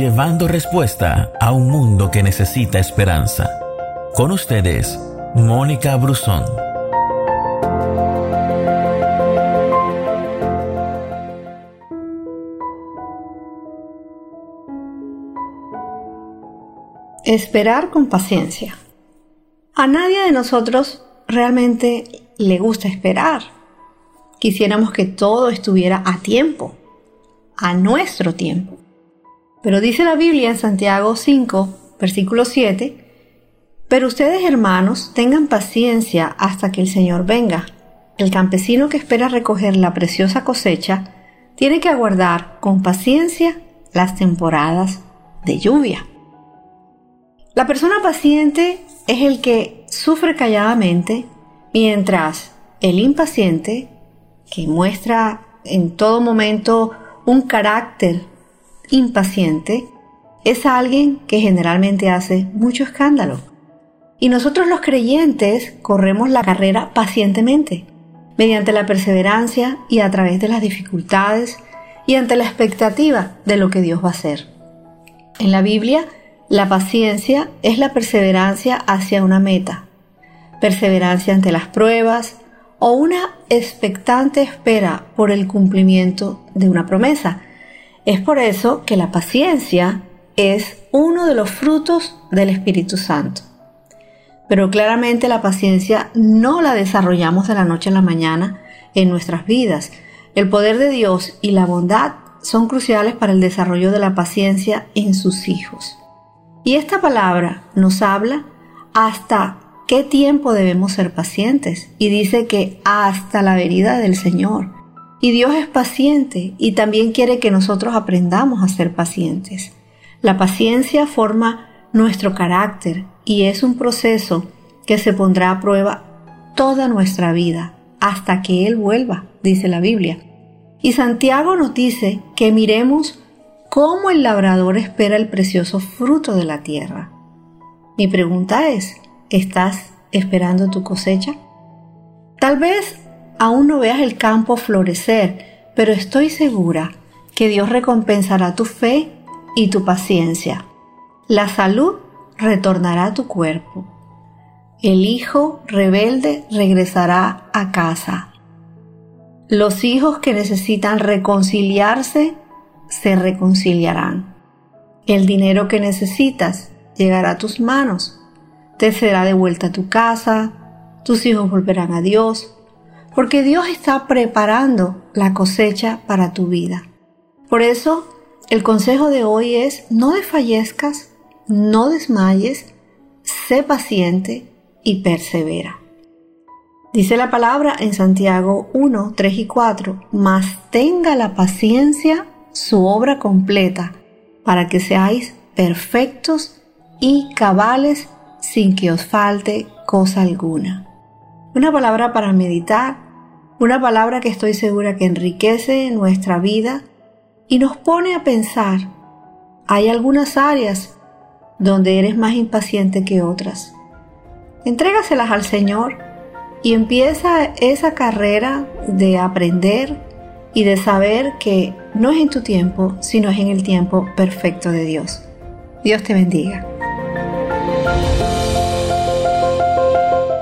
llevando respuesta a un mundo que necesita esperanza. Con ustedes, Mónica Brusón. Esperar con paciencia. A nadie de nosotros realmente le gusta esperar. Quisiéramos que todo estuviera a tiempo, a nuestro tiempo. Pero dice la Biblia en Santiago 5, versículo 7, pero ustedes hermanos tengan paciencia hasta que el Señor venga. El campesino que espera recoger la preciosa cosecha tiene que aguardar con paciencia las temporadas de lluvia. La persona paciente es el que sufre calladamente, mientras el impaciente, que muestra en todo momento un carácter impaciente, es alguien que generalmente hace mucho escándalo. Y nosotros los creyentes corremos la carrera pacientemente, mediante la perseverancia y a través de las dificultades y ante la expectativa de lo que Dios va a hacer. En la Biblia, la paciencia es la perseverancia hacia una meta, perseverancia ante las pruebas o una expectante espera por el cumplimiento de una promesa. Es por eso que la paciencia es uno de los frutos del Espíritu Santo. Pero claramente la paciencia no la desarrollamos de la noche a la mañana en nuestras vidas. El poder de Dios y la bondad son cruciales para el desarrollo de la paciencia en sus hijos. Y esta palabra nos habla hasta qué tiempo debemos ser pacientes. Y dice que hasta la venida del Señor. Y Dios es paciente y también quiere que nosotros aprendamos a ser pacientes. La paciencia forma nuestro carácter y es un proceso que se pondrá a prueba toda nuestra vida hasta que Él vuelva, dice la Biblia. Y Santiago nos dice que miremos cómo el labrador espera el precioso fruto de la tierra. Mi pregunta es, ¿estás esperando tu cosecha? Tal vez aún no veas el campo florecer, pero estoy segura que Dios recompensará tu fe y tu paciencia. La salud retornará a tu cuerpo. El hijo rebelde regresará a casa. Los hijos que necesitan reconciliarse se reconciliarán. El dinero que necesitas llegará a tus manos, te será devuelta a tu casa, tus hijos volverán a Dios, porque Dios está preparando la cosecha para tu vida. Por eso, el consejo de hoy es no desfallezcas, no desmayes, sé paciente y persevera. Dice la palabra en Santiago 1, 3 y 4, mas tenga la paciencia su obra completa, para que seáis perfectos y cabales sin que os falte cosa alguna. Una palabra para meditar, una palabra que estoy segura que enriquece nuestra vida y nos pone a pensar. Hay algunas áreas donde eres más impaciente que otras. Entrégaselas al Señor y empieza esa carrera de aprender y de saber que no es en tu tiempo, sino es en el tiempo perfecto de Dios. Dios te bendiga.